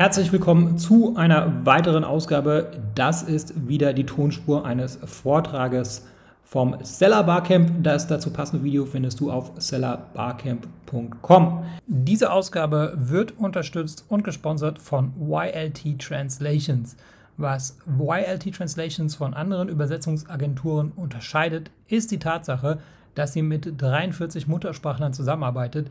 Herzlich willkommen zu einer weiteren Ausgabe. Das ist wieder die Tonspur eines Vortrages vom Seller Barcamp. Das dazu passende Video findest du auf sellerbarcamp.com. Diese Ausgabe wird unterstützt und gesponsert von YLT Translations. Was YLT Translations von anderen Übersetzungsagenturen unterscheidet, ist die Tatsache, dass sie mit 43 Muttersprachlern zusammenarbeitet,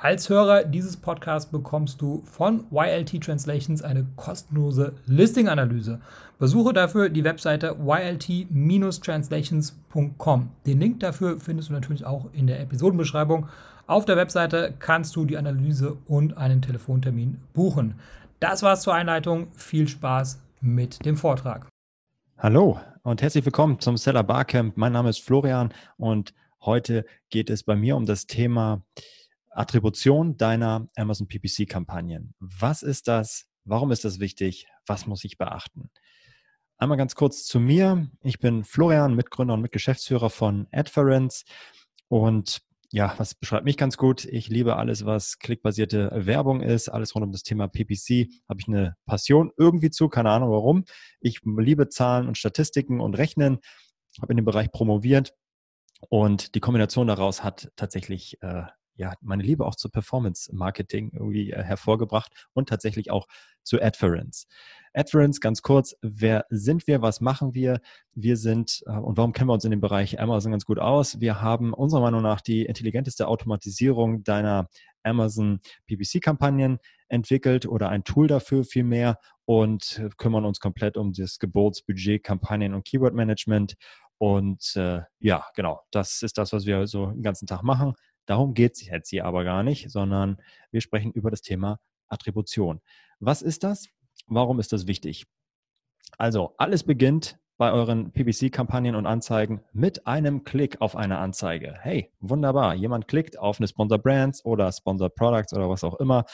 Als Hörer dieses Podcasts bekommst du von YLT Translations eine kostenlose Listing-Analyse. Besuche dafür die Webseite ylt-translations.com. Den Link dafür findest du natürlich auch in der Episodenbeschreibung. Auf der Webseite kannst du die Analyse und einen Telefontermin buchen. Das war's zur Einleitung. Viel Spaß mit dem Vortrag. Hallo und herzlich willkommen zum Seller Barcamp. Mein Name ist Florian und heute geht es bei mir um das Thema Attribution deiner Amazon PPC-Kampagnen. Was ist das? Warum ist das wichtig? Was muss ich beachten? Einmal ganz kurz zu mir. Ich bin Florian, Mitgründer und Mitgeschäftsführer von Adference. Und ja, was beschreibt mich ganz gut? Ich liebe alles, was klickbasierte Werbung ist, alles rund um das Thema PPC. Habe ich eine Passion irgendwie zu, keine Ahnung warum. Ich liebe Zahlen und Statistiken und Rechnen, habe in dem Bereich promoviert und die Kombination daraus hat tatsächlich äh, ja, meine Liebe auch zu Performance Marketing irgendwie äh, hervorgebracht und tatsächlich auch zu Adference. Adference, ganz kurz, wer sind wir, was machen wir? Wir sind, äh, und warum kennen wir uns in dem Bereich Amazon ganz gut aus? Wir haben unserer Meinung nach die intelligenteste Automatisierung deiner Amazon PPC-Kampagnen entwickelt oder ein Tool dafür vielmehr und kümmern uns komplett um das Geburtsbudget, Kampagnen und Keyword Management. Und äh, ja, genau, das ist das, was wir so den ganzen Tag machen. Darum geht es jetzt hier aber gar nicht, sondern wir sprechen über das Thema Attribution. Was ist das? Warum ist das wichtig? Also, alles beginnt bei euren PPC-Kampagnen und Anzeigen mit einem Klick auf eine Anzeige. Hey, wunderbar. Jemand klickt auf eine Sponsor Brands oder Sponsor Products oder was auch immer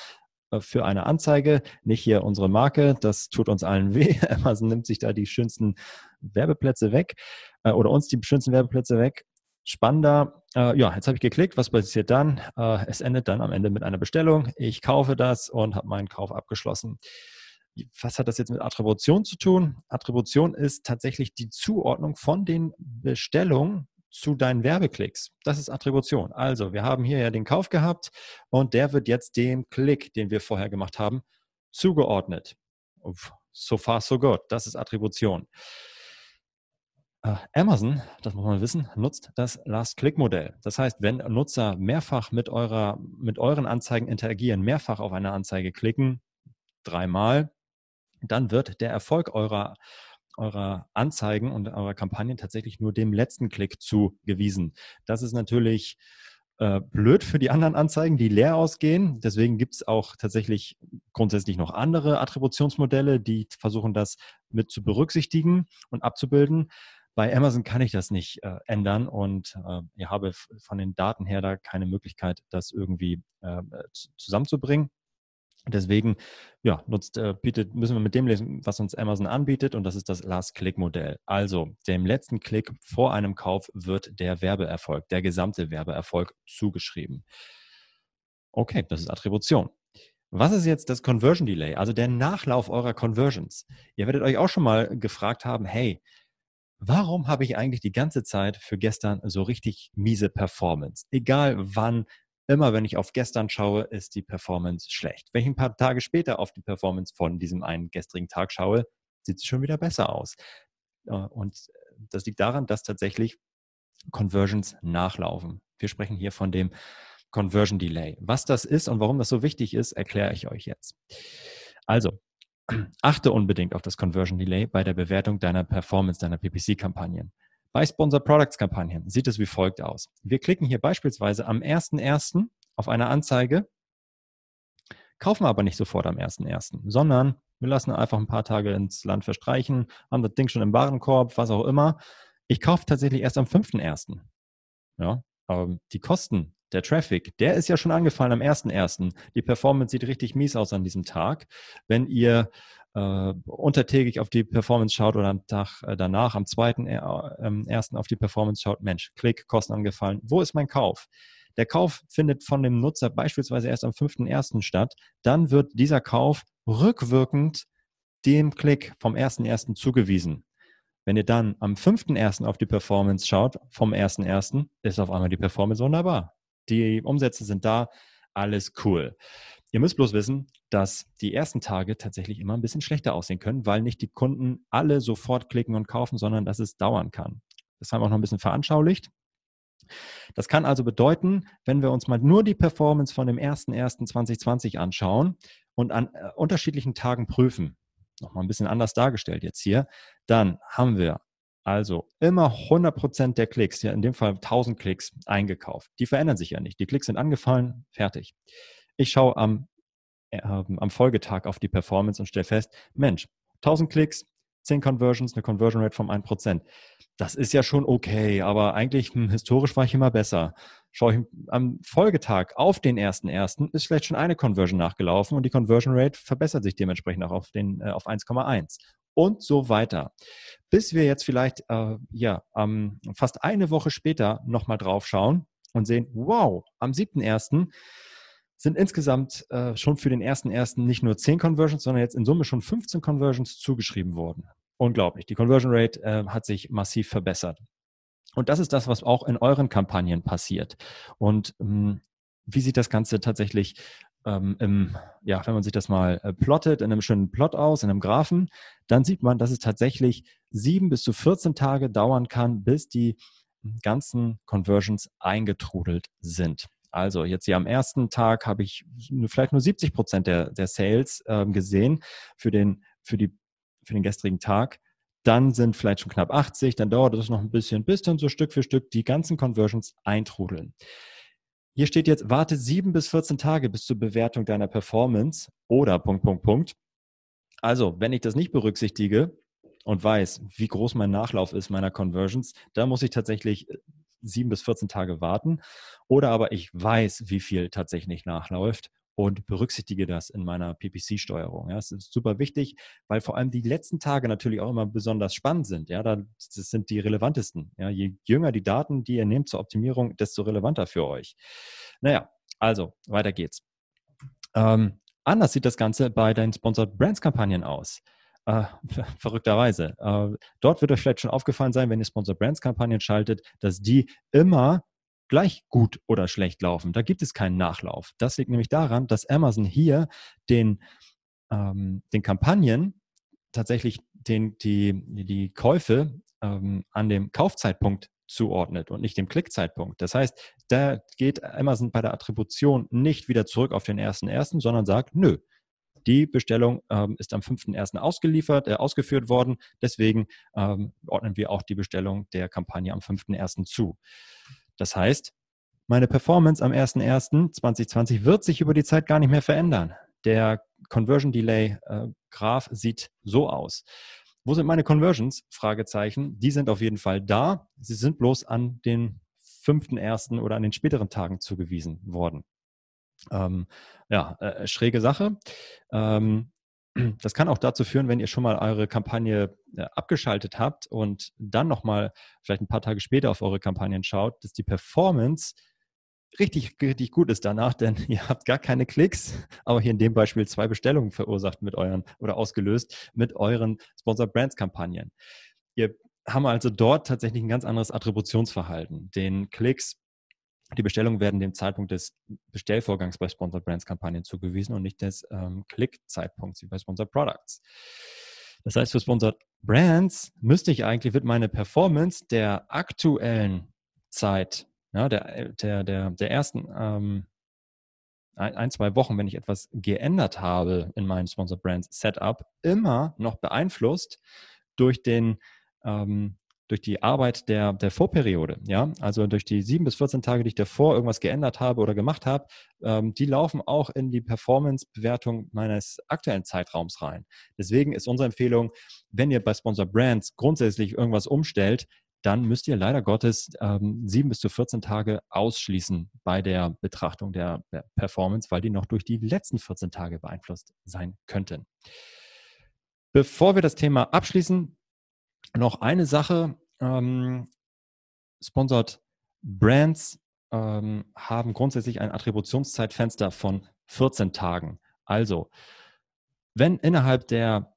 äh, für eine Anzeige. Nicht hier unsere Marke. Das tut uns allen weh. Amazon nimmt sich da die schönsten Werbeplätze weg äh, oder uns die schönsten Werbeplätze weg spannender. Äh, ja, jetzt habe ich geklickt. Was passiert dann? Äh, es endet dann am Ende mit einer Bestellung. Ich kaufe das und habe meinen Kauf abgeschlossen. Was hat das jetzt mit Attribution zu tun? Attribution ist tatsächlich die Zuordnung von den Bestellungen zu deinen Werbeklicks. Das ist Attribution. Also, wir haben hier ja den Kauf gehabt und der wird jetzt dem Klick, den wir vorher gemacht haben, zugeordnet. So far, so good. Das ist Attribution. Äh, Amazon, das muss man wissen, nutzt das Last-Click-Modell. Das heißt, wenn Nutzer mehrfach mit, eurer, mit euren Anzeigen interagieren, mehrfach auf eine Anzeige klicken, dreimal, dann wird der Erfolg eurer, eurer Anzeigen und eurer Kampagnen tatsächlich nur dem letzten Klick zugewiesen. Das ist natürlich äh, blöd für die anderen Anzeigen, die leer ausgehen. Deswegen gibt es auch tatsächlich grundsätzlich noch andere Attributionsmodelle, die versuchen, das mit zu berücksichtigen und abzubilden. Bei Amazon kann ich das nicht äh, ändern und äh, ich habe von den Daten her da keine Möglichkeit, das irgendwie äh, zusammenzubringen. Deswegen ja, nutzt, äh, bietet, müssen wir mit dem lesen, was uns Amazon anbietet, und das ist das Last-Click-Modell. Also dem letzten Klick vor einem Kauf wird der Werbeerfolg, der gesamte Werbeerfolg zugeschrieben. Okay, das ist Attribution. Was ist jetzt das Conversion Delay, also der Nachlauf eurer Conversions? Ihr werdet euch auch schon mal gefragt haben, hey, warum habe ich eigentlich die ganze Zeit für gestern so richtig miese Performance? Egal wann, immer wenn ich auf gestern schaue, ist die Performance schlecht. Wenn ich ein paar Tage später auf die Performance von diesem einen gestrigen Tag schaue, sieht sie schon wieder besser aus. Äh, und das liegt daran, dass tatsächlich Conversions nachlaufen. Wir sprechen hier von dem Conversion Delay. Was das ist und warum das so wichtig ist, erkläre ich euch jetzt. Also, Achte unbedingt auf das Conversion Delay bei der Bewertung deiner Performance, deiner PPC-Kampagnen. Bei Sponsor Products Kampagnen sieht es wie folgt aus. Wir klicken hier beispielsweise am 1.1. auf eine Anzeige, kaufen aber nicht sofort am 1.1., sondern wir lassen einfach ein paar Tage ins Land verstreichen, haben das Ding schon im Warenkorb, was auch immer. Ich kaufe tatsächlich erst am 5.1. Ja, ähm, die Kosten, der Traffic, der ist ja schon angefallen am 1.1. Die Performance sieht richtig mies aus an diesem Tag. Wenn ihr äh, untertägig auf die Performance schaut oder am Tag äh, danach, am 2.1. Äh, auf die Performance schaut, Mensch, Klick, Kosten angefallen, wo ist mein Kauf? Der Kauf findet von dem Nutzer beispielsweise erst am 5.1. statt. Dann wird dieser Kauf rückwirkend dem Klick vom 1.1. zugewiesen. Wenn ihr dann am 5.1. auf die Performance schaut, vom 1.1., ist auf einmal die Performance wunderbar. Die Umsätze sind da, alles cool. Ihr müsst bloß wissen, dass die ersten Tage tatsächlich immer ein bisschen schlechter aussehen können, weil nicht die Kunden alle sofort klicken und kaufen, sondern dass es dauern kann. Das haben wir auch noch ein bisschen veranschaulicht. Das kann also bedeuten, wenn wir uns mal nur die Performance von dem 01.01.2020 anschauen und an äh, unterschiedlichen Tagen prüfen, nochmal ein bisschen anders dargestellt jetzt hier, dann haben wir also immer 100% der Klicks, ja in dem Fall 1000 Klicks eingekauft. Die verändern sich ja nicht. Die Klicks sind angefallen, fertig. Ich schaue am, äh, am Folgetag auf die Performance und stelle fest, Mensch, 1000 Klicks, 10 Conversions, eine Conversion Rate von 1%. Das ist ja schon okay, aber eigentlich hm, historisch war ich immer besser. Schaue ich am Folgetag auf den ersten ersten, ist vielleicht schon eine Conversion nachgelaufen und die Conversion Rate verbessert sich dementsprechend auch auf, äh, auf 1,1 und so weiter. Bis wir jetzt vielleicht äh, ja, ähm, fast eine Woche später nochmal drauf schauen und sehen, wow, am 7.1. sind insgesamt äh, schon für den ersten ersten nicht nur 10 Conversions, sondern jetzt in Summe schon 15 Conversions zugeschrieben worden. Unglaublich. Die Conversion Rate äh, hat sich massiv verbessert. Und das ist das, was auch in euren Kampagnen passiert. Und ähm, wie sieht das Ganze tatsächlich ähm, im, ja, wenn man sich das mal äh, plottet, in einem schönen Plot aus, in einem Graphen, dann sieht man, dass es tatsächlich sieben bis zu 14 Tage dauern kann, bis die ganzen Conversions eingetrudelt sind. Also jetzt hier am ersten Tag habe ich vielleicht nur 70 Prozent der, der Sales äh, gesehen für den, für, die, für den gestrigen Tag. Dann sind vielleicht schon knapp 80, dann dauert es noch ein bisschen, bis dann so Stück für Stück die ganzen Conversions eintrudeln. Hier steht jetzt, warte sieben bis 14 Tage bis zur Bewertung deiner Performance oder Punkt, Punkt, Punkt. Also, wenn ich das nicht berücksichtige und weiß, wie groß mein Nachlauf ist meiner Conversions, dann muss ich tatsächlich äh, sieben bis 14 Tage warten. Oder aber ich weiß, wie viel tatsächlich nachläuft und berücksichtige das in meiner PPC-Steuerung. Ja, das ist super wichtig, weil vor allem die letzten Tage natürlich auch immer besonders spannend sind. Ja, das sind die relevantesten. Ja, je jünger die Daten, die ihr nehmt zur Optimierung, desto relevanter für euch. Naja, also weiter geht's. Ähm, anders sieht das Ganze bei deinen Sponsored Brands Kampagnen aus. Äh, verrückterweise. Äh, dort wird euch vielleicht schon aufgefallen sein, wenn ihr Sponsored Brands Kampagnen schaltet, dass die immer gleich gut oder schlecht laufen. Da gibt es keinen Nachlauf. Das liegt nämlich daran, dass Amazon hier den, ähm, den Kampagnen tatsächlich den, die, die Käufe ähm, an dem Kaufzeitpunkt zuordnet und nicht dem Klickzeitpunkt. Das heißt, da geht Amazon bei der Attribution nicht wieder zurück auf den ersten ersten, sondern sagt, nö, die Bestellung ähm, ist am 5.1. ausgeliefert, äh, ausgeführt worden. Deswegen ähm, ordnen wir auch die Bestellung der Kampagne am 5.1. zu. Das heißt, meine Performance am 01.01.2020 wird sich über die Zeit gar nicht mehr verändern. Der Conversion Delay äh, Graph sieht so aus. Wo sind meine Conversions? Fragezeichen. Die sind auf jeden Fall da. Sie sind bloß an den 5.01. oder an den späteren Tagen zugewiesen worden. Ähm, ja, äh, schräge Sache. Ähm, das kann auch dazu führen, wenn ihr schon mal eure Kampagne äh, abgeschaltet habt und dann nochmal vielleicht ein paar Tage später auf eure Kampagnen schaut, dass die Performance richtig, richtig gut ist danach, denn ihr habt gar keine Klicks, aber hier in dem Beispiel zwei Bestellungen verursacht mit euren oder ausgelöst mit euren Sponsor Brands Kampagnen. Ihr haben also dort tatsächlich ein ganz anderes Attributionsverhalten. Den Klicks die Bestellungen werden dem Zeitpunkt des Bestellvorgangs bei Sponsored Brands Kampagnen zugewiesen und nicht des ähm, Klickzeitpunkts wie bei Sponsored Products. Das heißt, für Sponsored Brands müsste ich eigentlich, wird meine Performance der aktuellen Zeit, ja, der, der, der, der ersten ähm, ein, zwei Wochen, wenn ich etwas geändert habe in meinem Sponsored Brands Setup, immer noch beeinflusst durch den ähm, durch die Arbeit der, der Vorperiode, ja, also durch die sieben bis 14 Tage, die ich davor irgendwas geändert habe oder gemacht habe, ähm, die laufen auch in die Performance-Bewertung meines aktuellen Zeitraums rein. Deswegen ist unsere Empfehlung, wenn ihr bei Sponsor Brands grundsätzlich irgendwas umstellt, dann müsst ihr leider Gottes ähm, sieben bis zu 14 Tage ausschließen bei der Betrachtung der Performance, weil die noch durch die letzten 14 Tage beeinflusst sein könnten. Bevor wir das Thema abschließen, noch eine Sache. Ähm, Sponsored Brands ähm, haben grundsätzlich ein Attributionszeitfenster von 14 Tagen. Also, wenn innerhalb der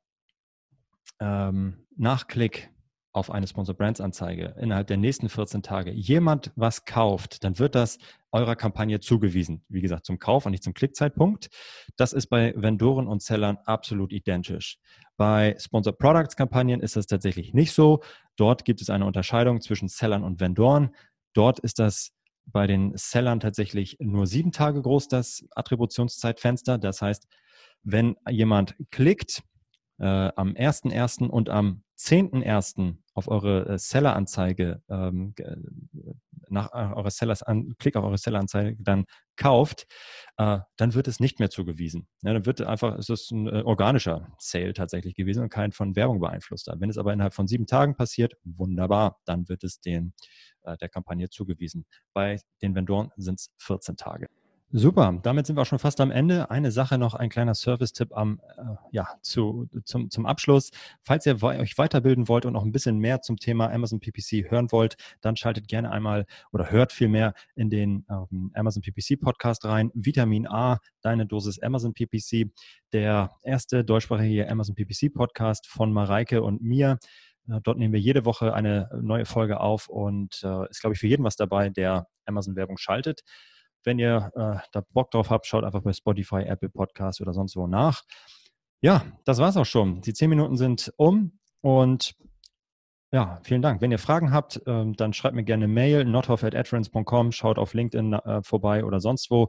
ähm, Nachklick auf eine Sponsor Brands Anzeige innerhalb der nächsten 14 Tage jemand was kauft, dann wird das eurer Kampagne zugewiesen. Wie gesagt, zum Kauf und nicht zum Klickzeitpunkt. Das ist bei Vendoren und Sellern absolut identisch. Bei Sponsor Products Kampagnen ist das tatsächlich nicht so. Dort gibt es eine Unterscheidung zwischen Sellern und Vendoren. Dort ist das bei den Sellern tatsächlich nur sieben Tage groß, das Attributionszeitfenster. Das heißt, wenn jemand klickt äh, am 1.1. und am 10.1. auf eure äh, Seller-Anzeige, ähm, äh, nach äh, eurer Sellers an, Klick auf eure Seller-Anzeige dann kauft, äh, dann wird es nicht mehr zugewiesen. Ja, dann wird einfach, es ist ein äh, organischer Sale tatsächlich gewesen und kein von Werbung beeinflusster. Wenn es aber innerhalb von sieben Tagen passiert, wunderbar, dann wird es den, äh, der Kampagne zugewiesen. Bei den Vendoren sind es 14 Tage. Super, damit sind wir auch schon fast am Ende. Eine Sache noch, ein kleiner Service-Tipp am, äh, ja, zu, zum, zum Abschluss. Falls ihr euch weiterbilden wollt und noch ein bisschen mehr zum Thema Amazon PPC hören wollt, dann schaltet gerne einmal oder hört vielmehr in den ähm, Amazon PPC Podcast rein. Vitamin A, deine Dosis Amazon PPC, der erste deutschsprachige Amazon PPC Podcast von Mareike und mir. Äh, dort nehmen wir jede Woche eine neue Folge auf und äh, ist, glaube ich, für jeden was dabei, der Amazon-Werbung schaltet. Wenn ihr äh, da Bock drauf habt, schaut einfach bei Spotify, Apple Podcasts oder sonst wo nach. Ja, das war's auch schon. Die zehn Minuten sind um und ja, vielen Dank. Wenn ihr Fragen habt, ähm, dann schreibt mir gerne Mail, nothoff.adference.com, schaut auf LinkedIn äh, vorbei oder sonst wo.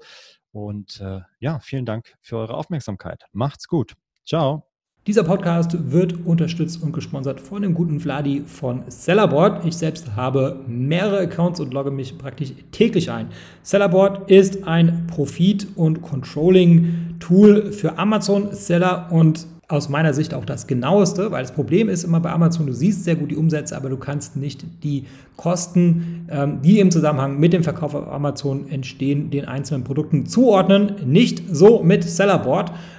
Und äh, ja, vielen Dank für eure Aufmerksamkeit. Macht's gut. Ciao. Dieser Podcast wird unterstützt und gesponsert von dem guten Vladi von Sellerboard. Ich selbst habe mehrere Accounts und logge mich praktisch täglich ein. Sellerboard ist ein Profit- und Controlling-Tool für Amazon-Seller und aus meiner Sicht auch das genaueste, weil das Problem ist immer bei Amazon, du siehst sehr gut die Umsätze, aber du kannst nicht die Kosten, ähm, die im Zusammenhang mit dem Verkauf auf Amazon entstehen, den einzelnen Produkten zuordnen. Nicht so mit Sellerboard.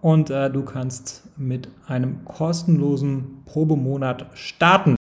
und äh, du kannst mit einem kostenlosen Probemonat starten.